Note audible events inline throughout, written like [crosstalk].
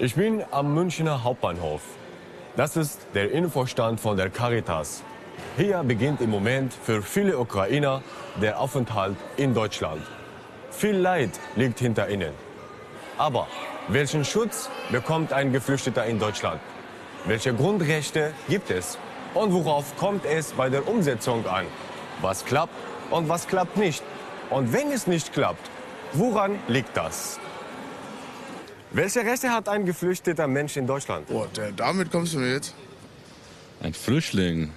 Ich bin am Münchner Hauptbahnhof. Das ist der Infostand von der Caritas. Hier beginnt im Moment für viele Ukrainer der Aufenthalt in Deutschland. Viel Leid liegt hinter ihnen. Aber welchen Schutz bekommt ein Geflüchteter in Deutschland? Welche Grundrechte gibt es? Und worauf kommt es bei der Umsetzung an? Was klappt und was klappt nicht? Und wenn es nicht klappt, woran liegt das? Welche Rechte hat ein geflüchteter Mensch in Deutschland? Boah, der, damit kommst du mir jetzt. Ein Flüchtling.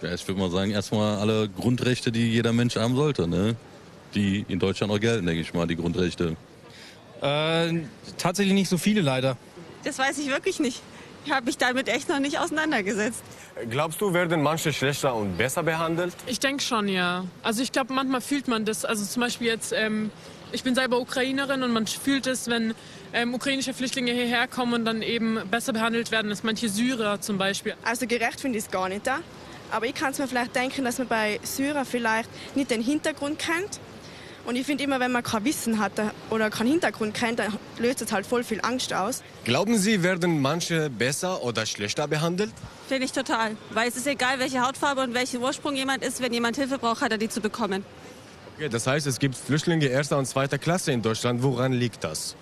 Ja, ich würde mal sagen, erstmal alle Grundrechte, die jeder Mensch haben sollte, ne? Die in Deutschland auch gelten, denke ich mal, die Grundrechte. Äh, tatsächlich nicht so viele leider. Das weiß ich wirklich nicht. Ich habe mich damit echt noch nicht auseinandergesetzt. Glaubst du, werden manche schlechter und besser behandelt? Ich denke schon, ja. Also ich glaube, manchmal fühlt man das. Also zum Beispiel jetzt, ähm, ich bin selber Ukrainerin und man fühlt es, wenn ähm, ukrainische Flüchtlinge hierher kommen und dann eben besser behandelt werden als manche Syrer zum Beispiel. Also gerecht finde ich es gar nicht da. Aber ich kann es mir vielleicht denken, dass man bei Syrer vielleicht nicht den Hintergrund kennt. Und ich finde immer, wenn man kein Wissen hat oder keinen Hintergrund kennt, dann löst es halt voll viel Angst aus. Glauben Sie, werden manche besser oder schlechter behandelt? Finde ich total. Weil es ist egal, welche Hautfarbe und welchen Ursprung jemand ist, wenn jemand Hilfe braucht, hat er die zu bekommen. Das heißt, es gibt Flüchtlinge erster und zweiter Klasse in Deutschland. Woran liegt das?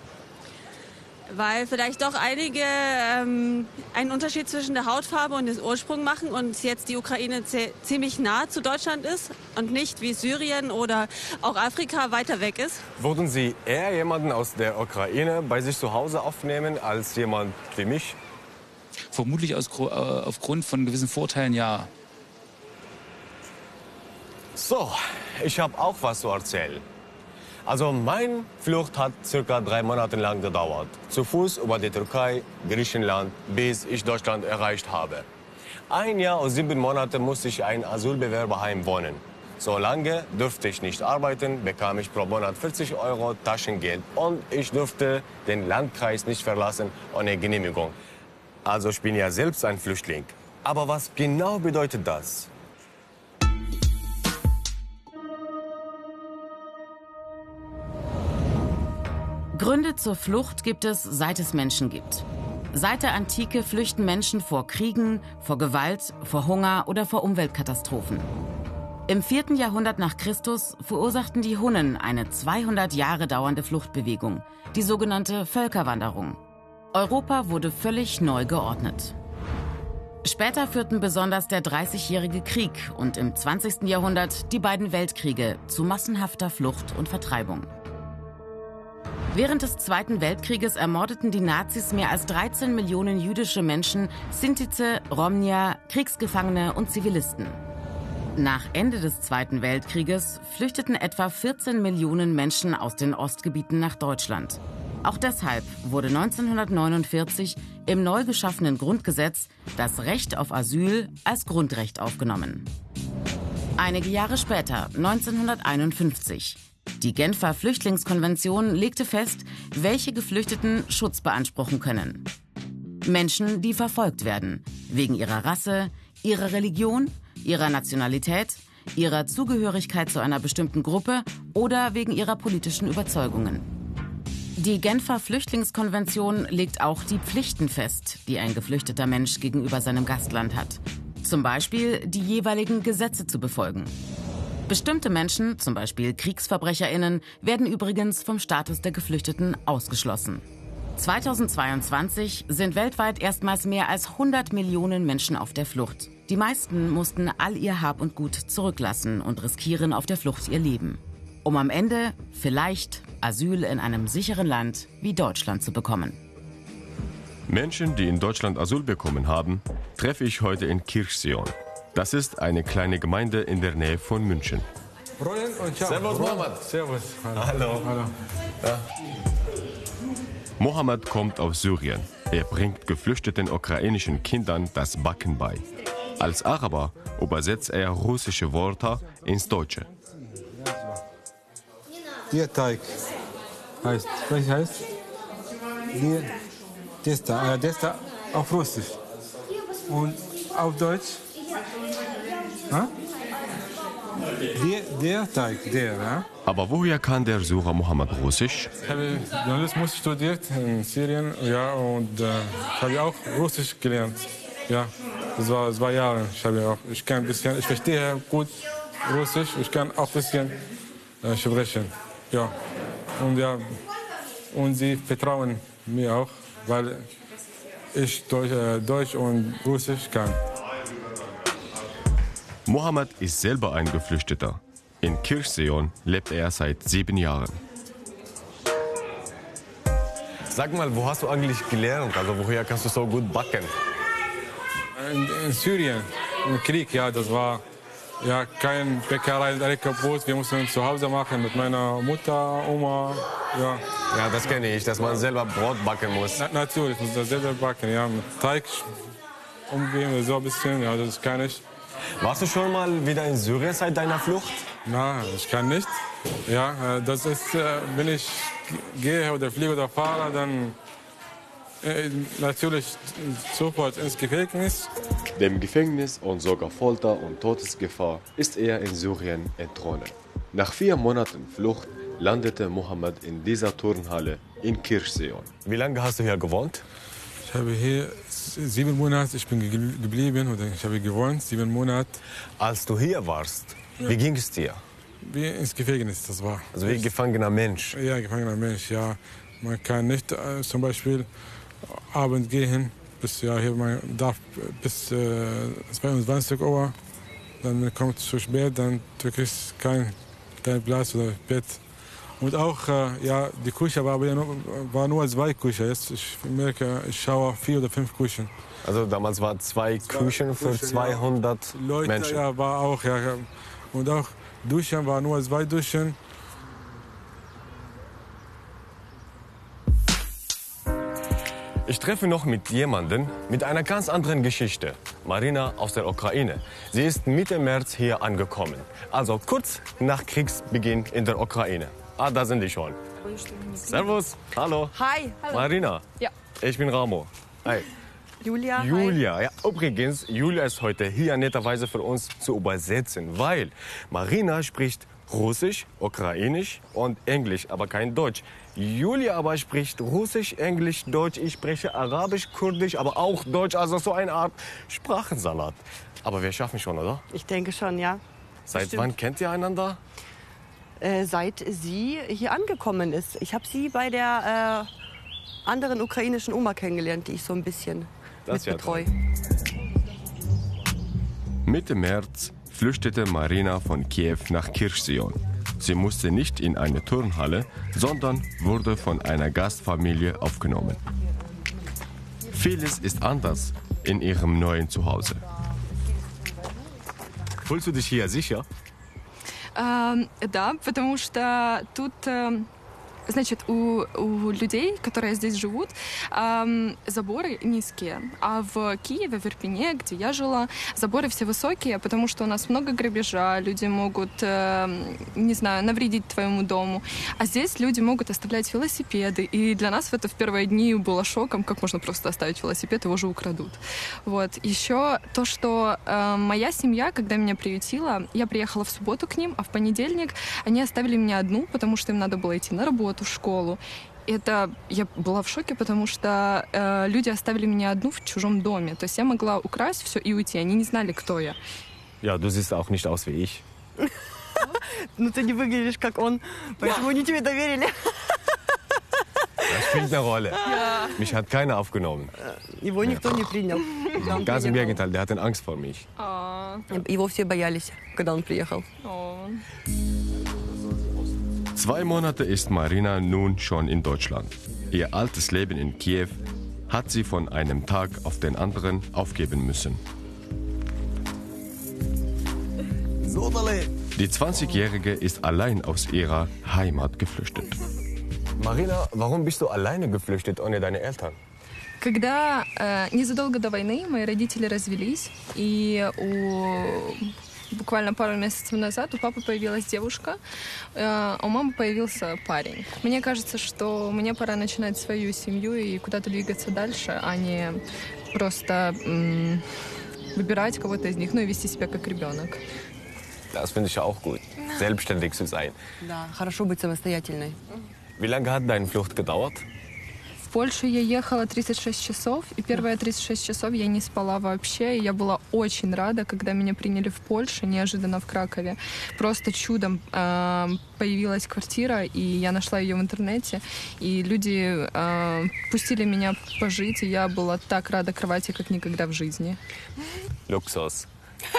weil vielleicht doch einige ähm, einen Unterschied zwischen der Hautfarbe und dem Ursprung machen und jetzt die Ukraine ziemlich nah zu Deutschland ist und nicht wie Syrien oder auch Afrika weiter weg ist. Würden Sie eher jemanden aus der Ukraine bei sich zu Hause aufnehmen als jemand wie mich? Vermutlich aus, äh, aufgrund von gewissen Vorteilen ja. So, ich habe auch was zu erzählen. Also meine Flucht hat circa drei Monate lang gedauert. Zu Fuß über die Türkei, Griechenland, bis ich Deutschland erreicht habe. Ein Jahr und sieben Monate musste ich in ein Asylbewerberheim wohnen. So lange durfte ich nicht arbeiten, bekam ich pro Monat 40 Euro Taschengeld und ich durfte den Landkreis nicht verlassen ohne Genehmigung. Also ich bin ja selbst ein Flüchtling. Aber was genau bedeutet das? Gründe zur Flucht gibt es, seit es Menschen gibt. Seit der Antike flüchten Menschen vor Kriegen, vor Gewalt, vor Hunger oder vor Umweltkatastrophen. Im 4. Jahrhundert nach Christus verursachten die Hunnen eine 200 Jahre dauernde Fluchtbewegung, die sogenannte Völkerwanderung. Europa wurde völlig neu geordnet. Später führten besonders der Dreißigjährige Krieg und im 20. Jahrhundert die beiden Weltkriege zu massenhafter Flucht und Vertreibung. Während des Zweiten Weltkrieges ermordeten die Nazis mehr als 13 Millionen jüdische Menschen, Sintize, Romnia, Kriegsgefangene und Zivilisten. Nach Ende des Zweiten Weltkrieges flüchteten etwa 14 Millionen Menschen aus den Ostgebieten nach Deutschland. Auch deshalb wurde 1949 im neu geschaffenen Grundgesetz das Recht auf Asyl als Grundrecht aufgenommen. Einige Jahre später, 1951, die Genfer Flüchtlingskonvention legte fest, welche Geflüchteten Schutz beanspruchen können. Menschen, die verfolgt werden, wegen ihrer Rasse, ihrer Religion, ihrer Nationalität, ihrer Zugehörigkeit zu einer bestimmten Gruppe oder wegen ihrer politischen Überzeugungen. Die Genfer Flüchtlingskonvention legt auch die Pflichten fest, die ein geflüchteter Mensch gegenüber seinem Gastland hat. Zum Beispiel die jeweiligen Gesetze zu befolgen. Bestimmte Menschen, zum Beispiel KriegsverbrecherInnen, werden übrigens vom Status der Geflüchteten ausgeschlossen. 2022 sind weltweit erstmals mehr als 100 Millionen Menschen auf der Flucht. Die meisten mussten all ihr Hab und Gut zurücklassen und riskieren auf der Flucht ihr Leben. Um am Ende vielleicht Asyl in einem sicheren Land wie Deutschland zu bekommen. Menschen, die in Deutschland Asyl bekommen haben, treffe ich heute in Kirchsion. Das ist eine kleine Gemeinde in der Nähe von München. Servus, Mohammed. Servus. Hallo. Hallo. Ja. Mohammed kommt aus Syrien. Er bringt geflüchteten ukrainischen Kindern das Backen bei. Als Araber übersetzt er russische Wörter ins Deutsche. Der Teig heißt, was heißt? Der Testa, äh, Testa auf Russisch. Und auf Deutsch Ha? Der, der Teig, der, ja. Aber woher kann der Sucher Mohammed Russisch? Ich habe Journalismus studiert in Syrien, ja, und äh, ich habe auch Russisch gelernt. Ja, das war zwei Jahre. Ich, habe auch, ich kann bisschen, ich verstehe gut Russisch, ich kann auch ein bisschen äh, sprechen. Ja, und ja, und sie vertrauen mir auch, weil ich Deutsch, äh, Deutsch und Russisch kann. Mohammed ist selber ein Geflüchteter. In Kirchseon lebt er seit sieben Jahren. Sag mal, wo hast du eigentlich gelernt? Also woher kannst du so gut backen? In, in Syrien, im Krieg, ja, das war ja kein Bäckerei direkt kaputt. Wir mussten uns zu Hause machen mit meiner Mutter, Oma. Ja, Ja, das kenne ich, dass man selber Brot backen muss. Na, natürlich, muss das selber backen, ja, mit Teig umgehen, so ein bisschen, ja, das kann ich. Warst du schon mal wieder in Syrien seit deiner Flucht? Na, ich kann nicht. Ja, äh, das ist, äh, wenn ich gehe oder fliege oder fahre, dann äh, natürlich sofort ins Gefängnis. Dem Gefängnis und sogar Folter und Todesgefahr ist er in Syrien entronnen. Nach vier Monaten Flucht landete Mohammed in dieser Turnhalle in Kirchseon. Wie lange hast du hier gewohnt? Ich habe hier sieben Monate, ich bin ge- geblieben oder ich habe gewohnt, sieben Monate, Als du hier warst, wie ging es dir? wie ins Gefängnis, das war. Also wie gefangener Mensch. Ja, gefangener Mensch, ja. Man kann nicht äh, zum Beispiel Abend gehen, bis ja hier man darf bis äh, 22 Uhr. Dann kommt zu spät, dann du kriegst kein, kein Platz oder Bett. Und auch äh, ja, die Küche war, aber ja nur, war nur zwei Küchen. Jetzt ich merke, ich schaue vier oder fünf Küchen. Also damals waren zwei Küchen für Küchen, ja. 200 Leute, Menschen. ja, war auch, ja. ja. Und auch Duschen war nur zwei Duschen. Ich treffe noch mit jemandem mit einer ganz anderen Geschichte. Marina aus der Ukraine. Sie ist Mitte März hier angekommen. Also kurz nach Kriegsbeginn in der Ukraine. Ah, da sind die schon. Servus. Hallo. Hi, hallo. Marina. Ja. Ich bin Ramo. Hi. Julia. Julia, ja, übrigens, Julia ist heute hier netterweise für uns zu übersetzen, weil Marina spricht Russisch, Ukrainisch und Englisch, aber kein Deutsch. Julia aber spricht Russisch, Englisch, Deutsch. Ich spreche Arabisch, Kurdisch, aber auch Deutsch, also so eine Art Sprachensalat. Aber wir schaffen schon, oder? Ich denke schon, ja. Seit Bestimmt. wann kennt ihr einander? Äh, seit sie hier angekommen ist. Ich habe sie bei der äh, anderen ukrainischen Oma kennengelernt, die ich so ein bisschen Das mitbetreue. Mitte März flüchtete Marina von Kiew nach Kirchseon. Sie musste nicht in eine Turnhalle, sondern wurde von einer Gastfamilie aufgenommen. Vieles ist anders in ihrem neuen Zuhause. Fühlst du dich hier sicher? Эм, Да, потому что тут, эм, значит, у, у людей, которые здесь живут, эм, заборы низкие. А в Киеве, в Ирпене, где я жила, заборы все высокие, потому что у нас много грабежа, люди могут, эм, не знаю, навредить твоему дому. А здесь люди могут оставлять велосипеды. И для нас это в первые дни было шоком, как можно просто оставить велосипед, его же украдут. Вот. Еще то, что э, моя семья, когда меня приютила, я приехала в субботу к ним, а в понедельник они оставили меня одну, потому что им надо было идти на работу, в школу. Это я была в шоке, потому что э, люди оставили меня одну в чужом доме. То есть я могла украсть все и уйти. Они не знали, кто я. Ja, du siehst auch nicht aus wie ich. [laughs] Ну, ты не выглядишь как он, поэтому они тебе доверили. Das spielt eine Rolle. [laughs] Mich hat keiner aufgenommen. Его никто не принял. Ganz im. Gegenteil, der hatte Angst vor mich. Его все боялись, когда он приехал. Zwei Monate ist Marina nun schon in Deutschland. Ihr altes Leben in Kiew hat sie von einem Tag auf den anderen aufgeben müssen. Die 20-Jährige ist allein aus ihrer Heimat geflüchtet. Marina, warum bist du alleine geflüchtet ohne deine Eltern? Когда э, незадолго до войны мои родители развелись, и у буквально пару месяцев назад у папы появилась девушка, э, а у мамы появился парень. Мне кажется, что мне пора начинать свою семью и куда-то двигаться дальше, а не просто м, выбирать кого-то из них, ну и вести себя как ребенок. Das finde ich auch gut, selbstständig zu sein. Да, хорошо быть самостоятельной. Wie lange hat deine Flucht gedauert? В Польшу я ехала 36 часов, и первые 36 часов я не спала вообще. И я была очень рада, когда меня приняли в Польше, неожиданно в Кракове. Просто чудом э, появилась квартира, и я нашла ее в интернете. И люди э, пустили меня пожить, и я была так рада кровати, как никогда в жизни. Luxus.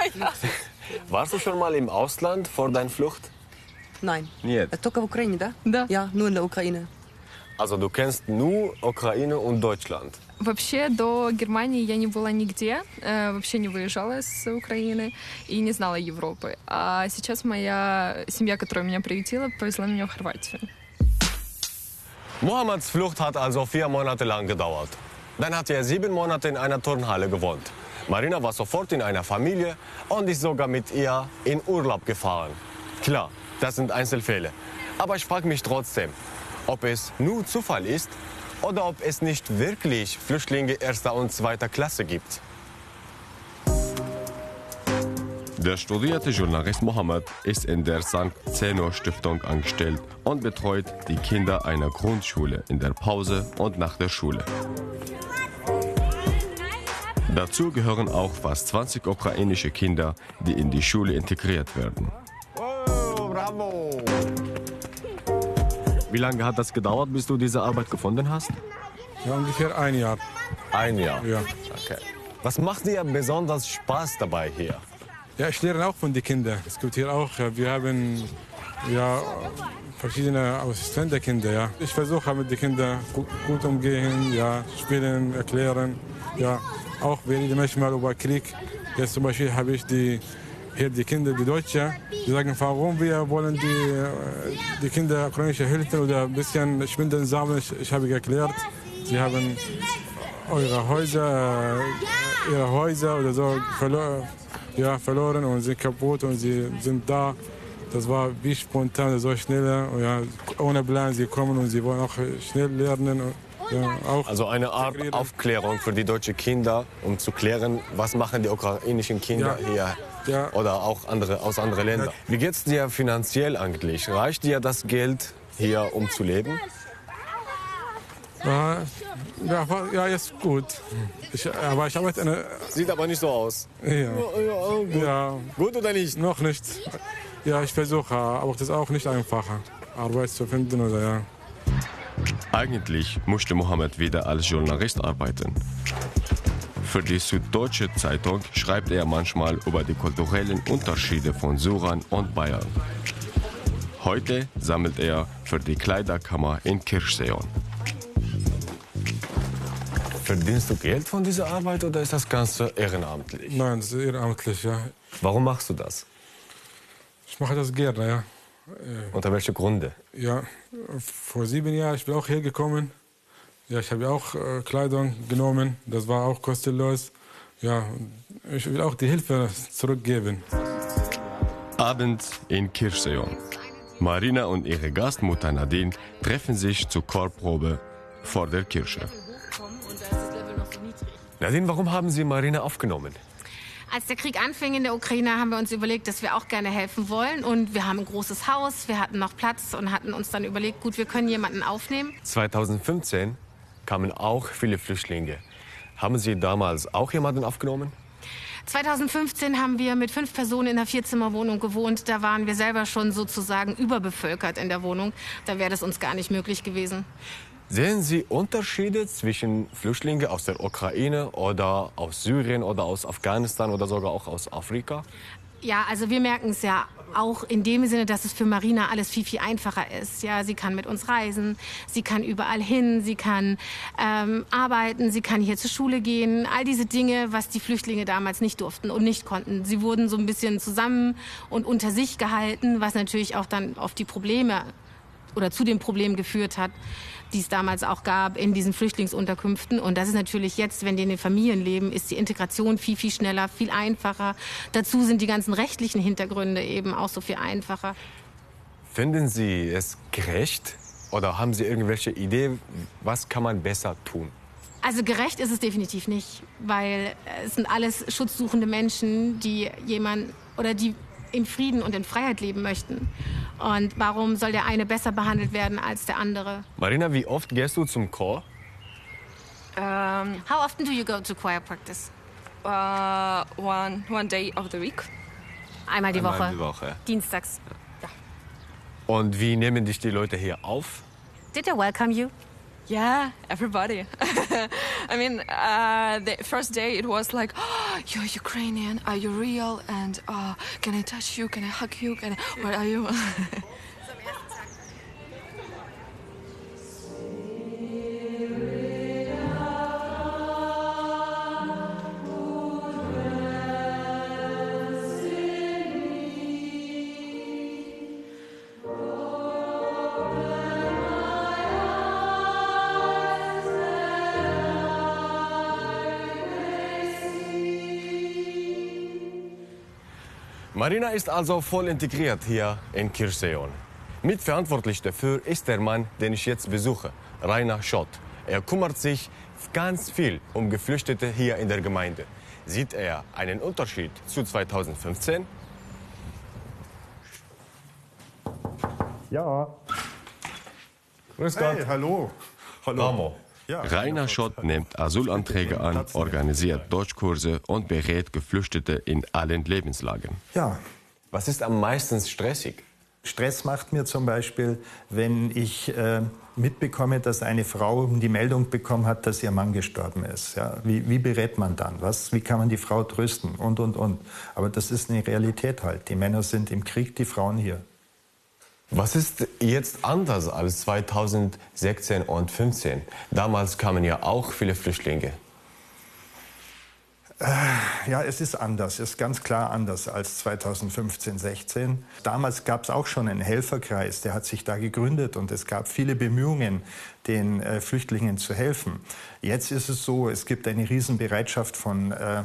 [laughs] Warst du schon mal im Ausland vor deiner Flucht? Nein. Нет. Только в Украине, да? Да. Ja, nur in der Ukraine. Also du kennst nur Ukraine und Deutschland. Вообще до Германии я не была нигде, э, вообще не выезжала с Украины и не знала Европы. А сейчас моя семья, которая меня приютила, повезла меня в Хорватию. Mohammeds Flucht hat also vier Monate lang gedauert. Dann hat er sieben Monate in einer Turnhalle gewohnt. Marina war sofort in einer Familie und ist sogar mit ihr in Urlaub gefahren. Klar, das sind Einzelfälle. Aber ich frage mich trotzdem, ob es nur Zufall ist oder ob es nicht wirklich Flüchtlinge erster und zweiter Klasse gibt. Der studierte Journalist Mohammed ist in der St. Zeno Stiftung angestellt und betreut die Kinder einer Grundschule in der Pause und nach der Schule. Dazu gehören auch fast 20 ukrainische Kinder, die in die Schule integriert werden. Oh, bravo! Wie lange hat das gedauert, bis du diese Arbeit gefunden hast? Ja, ungefähr ein Jahr. Ein Jahr. Ja. Okay. Was macht dir besonders Spaß dabei hier? Ja, ich lerne auch von den Kindern. Es gibt hier auch, wir haben ja, verschiedene Ausländerkinder. Ja. Ich versuche mit den Kindern gut, umgehen, ja, spielen, erklären. Ja. Auch wir reden manchmal über Krieg. Jetzt zum Beispiel habe ich die, hier die Kinder, die Deutschen, die sagen, warum wir wollen die, äh, die Kinder ukrainische helfen oder ein bisschen Spenden sammeln. Ich, ich habe erklärt, sie haben eure Häuser, äh, ihre Häuser oder so verloren ja, verloren und sind kaputt und sie sind da. Das war wie spontan, so schnell, ja, ohne Plan. Sie kommen und sie wollen auch schnell lernen. Ja, Also eine Art Aufklärung für die deutschen Kinder, um zu klären, was machen die ukrainischen Kinder Ja. hier Ja. oder auch andere, aus anderen Ländern. Wie geht's dir finanziell eigentlich? Reicht dir das Geld hier, um zu leben? Ja, ja, ja, ist gut. Ich, aber ich arbeite eine. Sieht aber nicht so aus. Ja. gut. Ja. Gut oder nicht? Noch nicht. Ja, ich versuche, aber das ist auch nicht einfacher, Arbeit zu finden oder ja. Eigentlich musste Mohammed wieder als Journalist arbeiten. Für die Süddeutsche Zeitung schreibt er manchmal über die kulturellen Unterschiede von Syrern und Bayern. Heute sammelt er für die Kleiderkammer in Kirchseon. Verdienst du Geld von dieser Arbeit oder ist das Ganze ehrenamtlich? Nein, das ist ehrenamtlich, ja. Warum machst du das? Ich mache das gerne, ja. Unter welchen Gründe? Ja, vor sieben Jahren ich bin auch hergekommen. Ja, ich habe auch äh, Kleidung genommen. Das war auch kostenlos. Ja, ich will auch die Hilfe zurückgeben. Abend in Kirchseon. Marina und ihre Gastmutter Nadine treffen sich zur Chorprobe vor der Kirche. Nadine, warum haben Sie Marina aufgenommen? Als der Krieg anfing in der Ukraine, haben wir uns überlegt, dass wir auch gerne helfen wollen. Und wir haben ein großes Haus, wir hatten noch Platz und hatten uns dann überlegt, gut, wir können jemanden aufnehmen. 2015 kamen auch viele Flüchtlinge. Haben Sie damals auch jemanden aufgenommen? 2015 haben wir mit fünf Personen in einer Vierzimmerwohnung gewohnt. Da waren wir selber schon sozusagen überbevölkert in der Wohnung. Da wäre das uns gar nicht möglich gewesen. Sehen Sie Unterschiede zwischen Flüchtlingen aus der Ukraine oder aus Syrien oder aus Afghanistan oder sogar auch aus Afrika? Ja, also wir merken es ja auch in dem Sinne, dass es für Marina alles viel, viel einfacher ist. Ja, sie kann mit uns reisen, sie kann überall hin, sie kann ähm, arbeiten, sie kann hier zur Schule gehen. All diese Dinge, was die Flüchtlinge damals nicht durften und nicht konnten. Sie wurden so ein bisschen zusammen und unter sich gehalten, was natürlich auch dann auf die Probleme oder zu den Problemen geführt hat, die es damals auch gab in diesen Flüchtlingsunterkünften. Und das ist natürlich jetzt, wenn die in den Familien leben, ist die Integration viel, viel schneller, viel einfacher. Dazu sind die ganzen rechtlichen Hintergründe eben auch so viel einfacher. Finden Sie es gerecht oder haben Sie irgendwelche Idee, was kann man besser tun? Also gerecht ist es definitiv nicht, weil es sind alles schutzsuchende Menschen, die jemand oder die in Frieden und in Freiheit leben möchten. Und warum soll der eine besser behandelt werden als der andere? Marina, wie oft gehst du zum Chor? Um, How often do you go to choir practice? uh, one, one day of the week. Einmal die Einmal Woche. die Woche. Dienstags. Und wie nehmen dich die Leute hier auf? Did they welcome you? Yeah, everybody. [laughs] I mean, uh, the first day it was like, [gasps] oh, you're Ukrainian, are you real? And uh, can I touch you? Can I hug you? Can I, where are you? [laughs] Marina ist also voll integriert hier in Kirchseon. Mitverantwortlich dafür ist der Mann, den ich jetzt besuche, Rainer Schott. Er kümmert sich ganz viel um Geflüchtete hier in der Gemeinde. Sieht er einen Unterschied zu 2015? Ja. Grüß Hey, Gott. hallo. Hallo. Ramo. Ja. Rainer Schott nimmt Asylanträge an, organisiert Deutschkurse und berät Geflüchtete in allen Lebenslagen. Ja. Was ist am meisten stressig? Stress macht mir zum Beispiel, wenn ich äh, mitbekomme, dass eine Frau die Meldung bekommen hat, dass ihr Mann gestorben ist. Ja, wie, wie berät man dann? Was, wie kann man die Frau trösten? Und, und, und. Aber das ist eine Realität halt. Die Männer sind im Krieg, die Frauen hier. Was ist jetzt anders als 2016 und 2015? Damals kamen ja auch viele Flüchtlinge. Äh, Ja, es ist anders, es ist ganz klar anders als 2015, 16. Damals gab es auch schon einen Helferkreis, der hat sich da gegründet und es gab viele Bemühungen, den äh, Flüchtlingen zu helfen. Jetzt ist es so, es gibt eine Riesenbereitschaft von äh,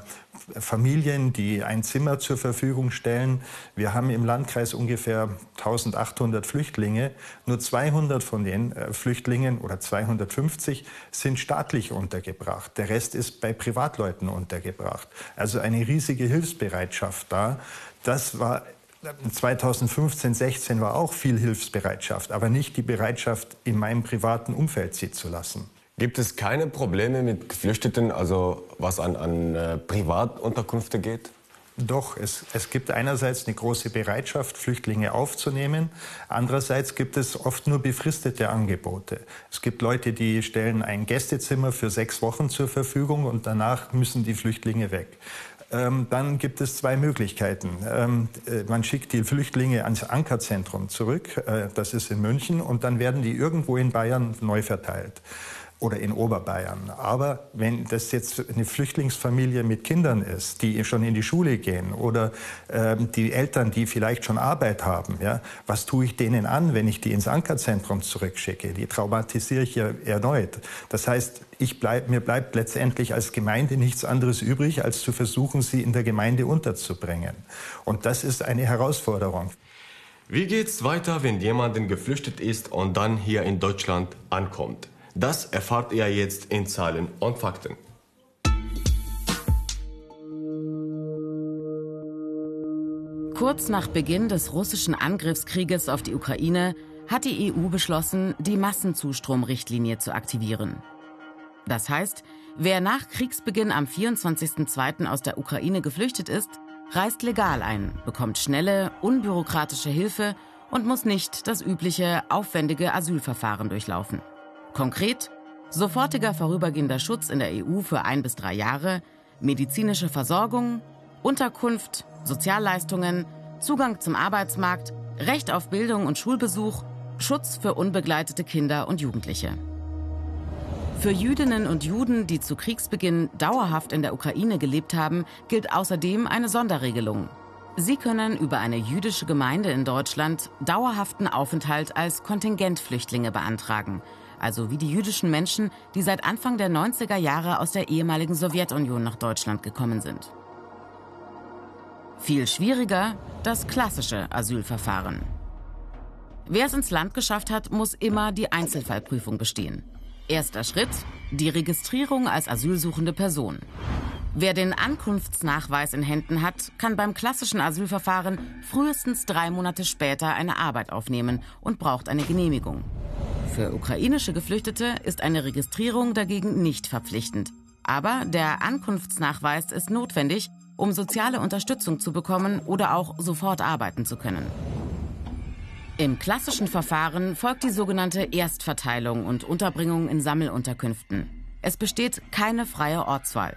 Familien, die ein Zimmer zur Verfügung stellen. Wir haben im Landkreis ungefähr 1800 Flüchtlinge. Nur 200 von den äh, Flüchtlingen oder 250 sind staatlich untergebracht. Der Rest ist bei Privatleuten untergebracht. Also eine riesige Hilfsbereitschaft da. Das war 2015, 16 war auch viel Hilfsbereitschaft, aber nicht die Bereitschaft, in meinem privaten Umfeld sie zu lassen. Gibt es keine Probleme mit Geflüchteten, also was an, an äh, Privatunterkünfte geht? Doch, es, es gibt einerseits eine große Bereitschaft, Flüchtlinge aufzunehmen. Andererseits gibt es oft nur befristete Angebote. Es gibt Leute, die stellen ein Gästezimmer für sechs Wochen zur Verfügung und danach müssen die Flüchtlinge weg. Ähm, dann gibt es zwei Möglichkeiten. Ähm, äh, man schickt die Flüchtlinge ans Ankerzentrum zurück, äh, das ist in München, und dann werden die irgendwo in Bayern neu verteilt oder in Oberbayern. Aber wenn das jetzt eine Flüchtlingsfamilie mit Kindern ist, die schon in die Schule gehen oder ähm, die Eltern, die vielleicht schon Arbeit haben, ja, was tue ich denen an, wenn ich die ins Ankerzentrum zurückschicke? Die traumatisiere ich ja erneut. Das heißt, ich bleib, mir bleibt letztendlich als Gemeinde nichts anderes übrig, als zu versuchen, sie in der Gemeinde unterzubringen. Und das ist eine Herausforderung. Wie geht's weiter, wenn jemand geflüchtet ist und dann hier in Deutschland ankommt? Das erfahrt ihr jetzt in Zahlen und Fakten. Kurz nach Beginn des russischen Angriffskrieges auf die Ukraine hat die EU beschlossen, die Massenzustromrichtlinie zu aktivieren. Das heißt, wer nach Kriegsbeginn am 24.02. aus der Ukraine geflüchtet ist, reist legal ein, bekommt schnelle, unbürokratische Hilfe und muss nicht das übliche, aufwendige Asylverfahren durchlaufen. Konkret sofortiger vorübergehender Schutz in der EU für ein bis drei Jahre, medizinische Versorgung, Unterkunft, Sozialleistungen, Zugang zum Arbeitsmarkt, Recht auf Bildung und Schulbesuch, Schutz für unbegleitete Kinder und Jugendliche. Für Jüdinnen und Juden, die zu Kriegsbeginn dauerhaft in der Ukraine gelebt haben, gilt außerdem eine Sonderregelung. Sie können über eine jüdische Gemeinde in Deutschland dauerhaften Aufenthalt als Kontingentflüchtlinge beantragen, also wie die jüdischen Menschen, die seit Anfang der 90er Jahre aus der ehemaligen Sowjetunion nach Deutschland gekommen sind. Viel schwieriger das klassische Asylverfahren. Wer es ins Land geschafft hat, muss immer die Einzelfallprüfung bestehen. Erster Schritt, die Registrierung als asylsuchende Person. Wer den Ankunftsnachweis in Händen hat, kann beim klassischen Asylverfahren frühestens drei Monate später eine Arbeit aufnehmen und braucht eine Genehmigung. Für ukrainische Geflüchtete ist eine Registrierung dagegen nicht verpflichtend. Aber der Ankunftsnachweis ist notwendig, um soziale Unterstützung zu bekommen oder auch sofort arbeiten zu können. Im klassischen Verfahren folgt die sogenannte Erstverteilung und Unterbringung in Sammelunterkünften. Es besteht keine freie Ortswahl.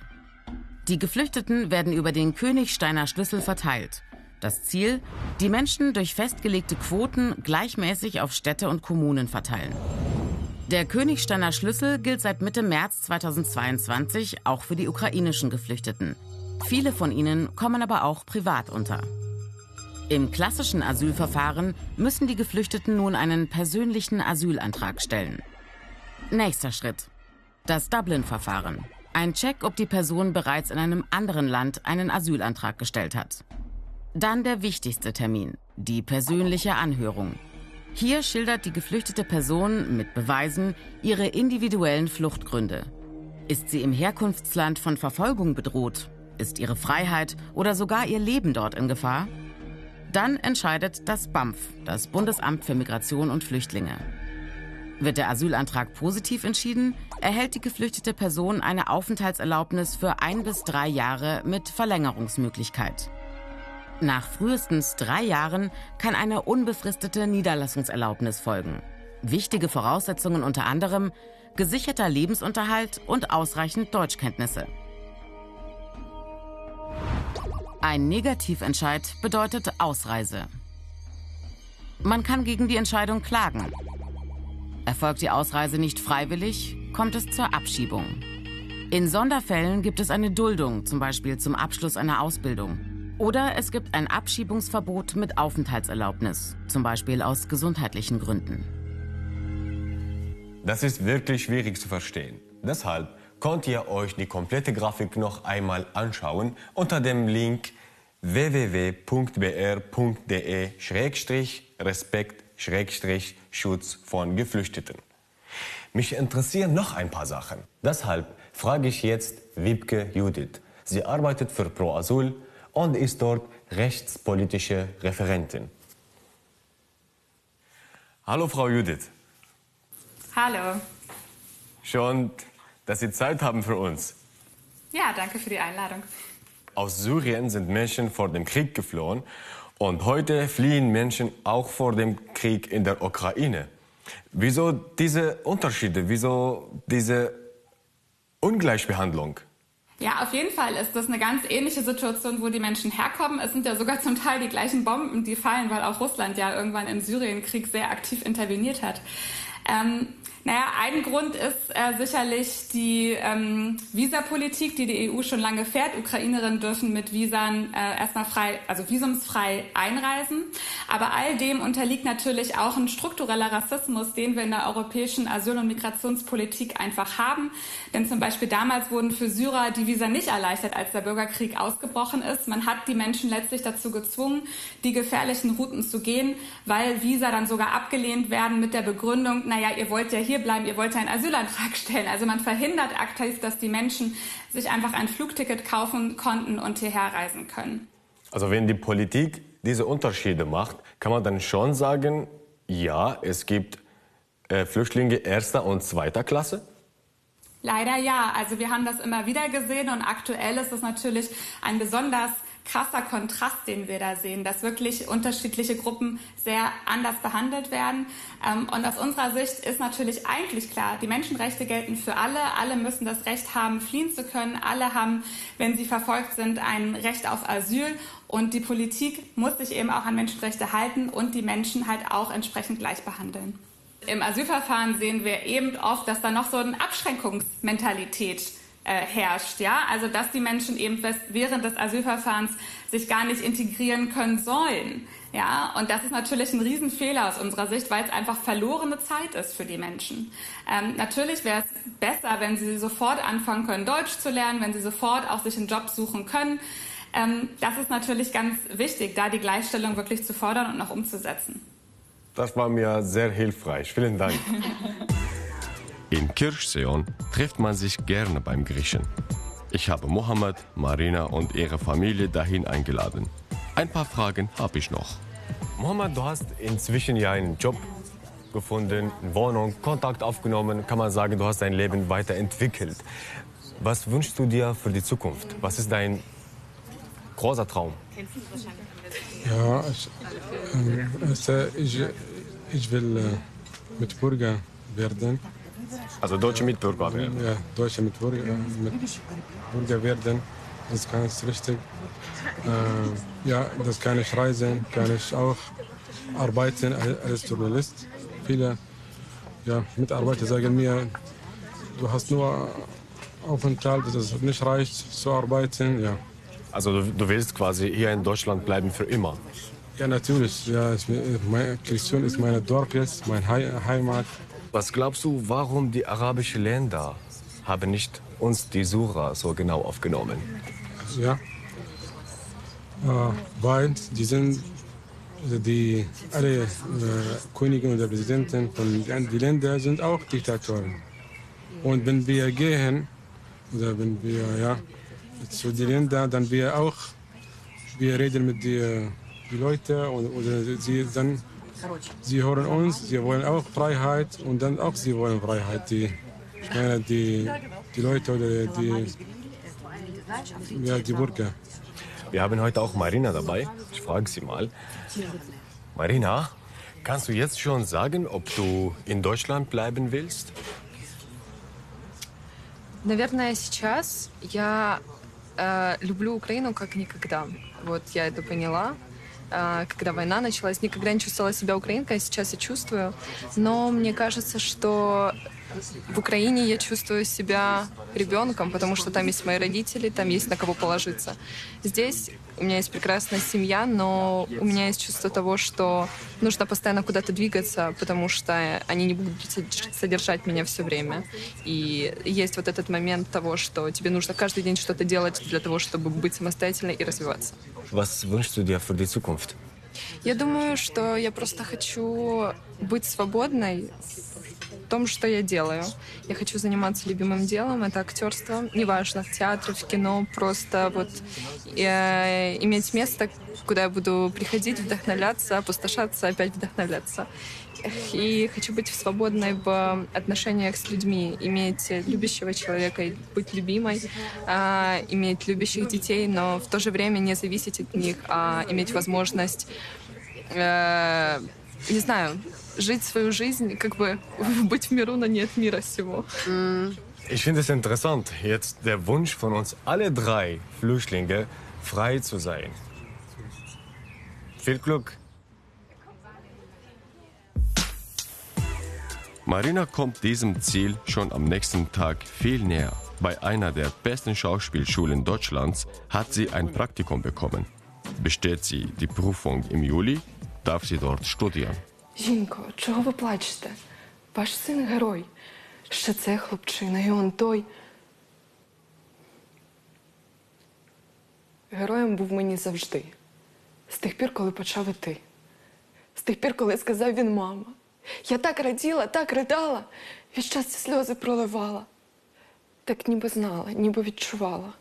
Die Geflüchteten werden über den Königsteiner Schlüssel verteilt. Das Ziel, die Menschen durch festgelegte Quoten gleichmäßig auf Städte und Kommunen verteilen. Der Königsteiner Schlüssel gilt seit Mitte März 2022 auch für die ukrainischen Geflüchteten. Viele von ihnen kommen aber auch privat unter. Im klassischen Asylverfahren müssen die Geflüchteten nun einen persönlichen Asylantrag stellen. Nächster Schritt. Das Dublin-Verfahren. Ein Check, ob die Person bereits in einem anderen Land einen Asylantrag gestellt hat. Dann der wichtigste Termin, die persönliche Anhörung. Hier schildert die geflüchtete Person mit Beweisen ihre individuellen Fluchtgründe. Ist sie im Herkunftsland von Verfolgung bedroht? Ist ihre Freiheit oder sogar ihr Leben dort in Gefahr? Dann entscheidet das BAMF, das Bundesamt für Migration und Flüchtlinge. Wird der Asylantrag positiv entschieden, erhält die geflüchtete Person eine Aufenthaltserlaubnis für ein bis drei Jahre mit Verlängerungsmöglichkeit. Nach frühestens drei Jahren kann eine unbefristete Niederlassungserlaubnis folgen. Wichtige Voraussetzungen unter anderem gesicherter Lebensunterhalt und ausreichend Deutschkenntnisse. Ein Negativentscheid bedeutet Ausreise. Man kann gegen die Entscheidung klagen. Erfolgt die Ausreise nicht freiwillig, kommt es zur Abschiebung. In Sonderfällen gibt es eine Duldung, zum Beispiel zum Abschluss einer Ausbildung. Oder es gibt ein Abschiebungsverbot mit Aufenthaltserlaubnis, zum Beispiel aus gesundheitlichen Gründen. Das ist wirklich schwierig zu verstehen. Deshalb könnt ihr euch die komplette Grafik noch einmal anschauen unter dem Link www.br.de-respekt Schutz von Geflüchteten. Mich interessieren noch ein paar Sachen. Deshalb frage ich jetzt Wiebke Judith. Sie arbeitet für Pro Asyl und ist dort rechtspolitische Referentin. Hallo Frau Judith. Hallo. Schön, dass Sie Zeit haben für uns. Ja, danke für die Einladung. Aus Syrien sind Menschen vor dem Krieg geflohen und heute fliehen Menschen auch vor dem Krieg in der Ukraine. Wieso diese Unterschiede? Wieso diese Ungleichbehandlung? Ja, auf jeden Fall ist das eine ganz ähnliche Situation, wo die Menschen herkommen. Es sind ja sogar zum Teil die gleichen Bomben, die fallen, weil auch Russland ja irgendwann im Syrienkrieg sehr aktiv interveniert hat. Ähm, naja, ein Grund ist äh, sicherlich die ähm, Visapolitik, die die EU schon lange fährt. Ukrainerinnen dürfen mit Visern äh, erstmal frei, also visumsfrei einreisen. Aber all dem unterliegt natürlich auch ein struktureller Rassismus, den wir in der europäischen Asyl- und Migrationspolitik einfach haben. Denn zum Beispiel damals wurden für Syrer die Visa nicht erleichtert, als der Bürgerkrieg ausgebrochen ist. Man hat die Menschen letztlich dazu gezwungen, die gefährlichen Routen zu gehen, weil Visa dann sogar abgelehnt werden mit der Begründung, naja, ihr wollt ja hier hier bleiben, ihr wollt einen Asylantrag [laughs] stellen. Also man verhindert aktiv, dass die Menschen sich einfach ein Flugticket kaufen konnten und hierher reisen können. Also wenn die Politik diese Unterschiede macht, kann man dann schon sagen, ja, es gibt äh, Flüchtlinge erster und zweiter Klasse? Leider ja. Also wir haben das immer wieder gesehen und aktuell ist es natürlich ein besonders krasser Kontrast, den wir da sehen, dass wirklich unterschiedliche Gruppen sehr anders behandelt werden. Ähm, und aus unserer Sicht ist natürlich eigentlich klar, die Menschenrechte gelten für alle. Alle müssen das Recht haben, fliehen zu können. Alle haben, wenn sie verfolgt sind, ein Recht auf Asyl. Und die Politik muss sich eben auch an Menschenrechte halten und die Menschen halt auch entsprechend gleich behandeln. Im Asylverfahren sehen wir eben oft, dass da noch so eine Abschränkungsmentalität äh, herrscht. Ja? Also dass die Menschen eben während des Asylverfahrens sich gar nicht integrieren können sollen. Ja, und das ist natürlich ein Riesenfehler aus unserer Sicht, weil es einfach verlorene Zeit ist für die Menschen. Ähm, natürlich wäre es besser, wenn sie sofort anfangen können, Deutsch zu lernen, wenn sie sofort auch sich einen Job suchen können. Ähm, das ist natürlich ganz wichtig, da die Gleichstellung wirklich zu fordern und noch umzusetzen. Das war mir sehr hilfreich. Vielen Dank. [laughs] In Kirchseon trifft man sich gerne beim Griechen. Ich habe Mohammed, Marina und ihre Familie dahin eingeladen. Ein paar Fragen habe ich noch. Mohammed, du hast inzwischen ja einen Job gefunden, eine Wohnung, Kontakt aufgenommen. Kann man sagen, du hast dein Leben weiterentwickelt. Was wünschst du dir für die Zukunft? Was ist dein großer Traum? Ja, ich, ähm, äh, ich, ich will äh, Mitbürger werden. Also deutsche Mitbürger werden? Ja, deutsche Mitbürger, äh, Mitbürger werden. Das ist ganz richtig. Äh, ja, das kann ich reisen, kann ich auch arbeiten als Journalist. Viele ja, Mitarbeiter sagen mir, du hast nur Aufenthalt, dass es nicht reicht zu arbeiten. Ja. Also du, du willst quasi hier in Deutschland bleiben für immer? Ja, natürlich. Ja, ich, meine Christian ist mein Dorf jetzt, meine Heimat. Was glaubst du, warum die arabischen Länder haben nicht uns die Sura so genau aufgenommen? Ja, äh, weil die sind die alle äh, Könige oder Präsidenten von den Ländern sind auch Diktatoren. Und wenn wir gehen oder wenn wir ja zu den Ländern, dann wir auch wir reden mit den die Leuten und oder sie dann sie hören uns, sie wollen auch Freiheit und dann auch sie wollen Freiheit. Die, ich meine die die Leute oder die ja die Bürger. Wir haben heute auch Marina dabei. Ich frage sie mal. Marina, kannst du jetzt schon sagen, ob du in Deutschland bleiben willst? Наверное, сейчас я э, люблю Украину как никогда. Вот я это поняла. Э, когда война началась, никогда не чувствовала себя украинкой, а сейчас я чувствую. Но мне кажется, что в Украине я чувствую себя ребенком, потому что там есть мои родители, там есть на кого положиться. Здесь у меня есть прекрасная семья, но у меня есть чувство того, что нужно постоянно куда-то двигаться, потому что они не будут содержать меня все время. И есть вот этот момент того, что тебе нужно каждый день что-то делать для того, чтобы быть самостоятельной и развиваться. Was wünschst du dir für die Zukunft? Я думаю, что я просто хочу быть свободной в том, что я делаю. Я хочу заниматься любимым делом, это актерство, неважно, в театре, в кино, просто вот э, иметь место, куда я буду приходить, вдохновляться, опустошаться, опять вдохновляться. И хочу быть свободной в отношениях с людьми, иметь любящего человека быть любимой, э, иметь любящих детей, но в то же время не зависеть от них, а иметь возможность, э, не знаю, жить свою жизнь, как бы [laughs] быть в миру, но не от мира всего. Ich finde es interessant, jetzt der Wunsch von uns alle drei Flüchtlinge, frei zu sein. Viel Glück. Marina kommt diesem Ziel schon am nächsten Tag viel näher. Bei einer der besten Schauspielschulen Deutschlands hat sie ein Praktikum bekommen. Besteht sie die Prüfung im Juli, darf sie dort studieren. Жінко, чого ви плачете? Ваш син герой. Ще це хлопчина, і он той. Героєм був мені завжди. З тих пір, коли почав іти. З тих пір, коли сказав він мама. Я так раділа, так ридала, від щастя сльози проливала. Так ніби знала, ніби відчувала.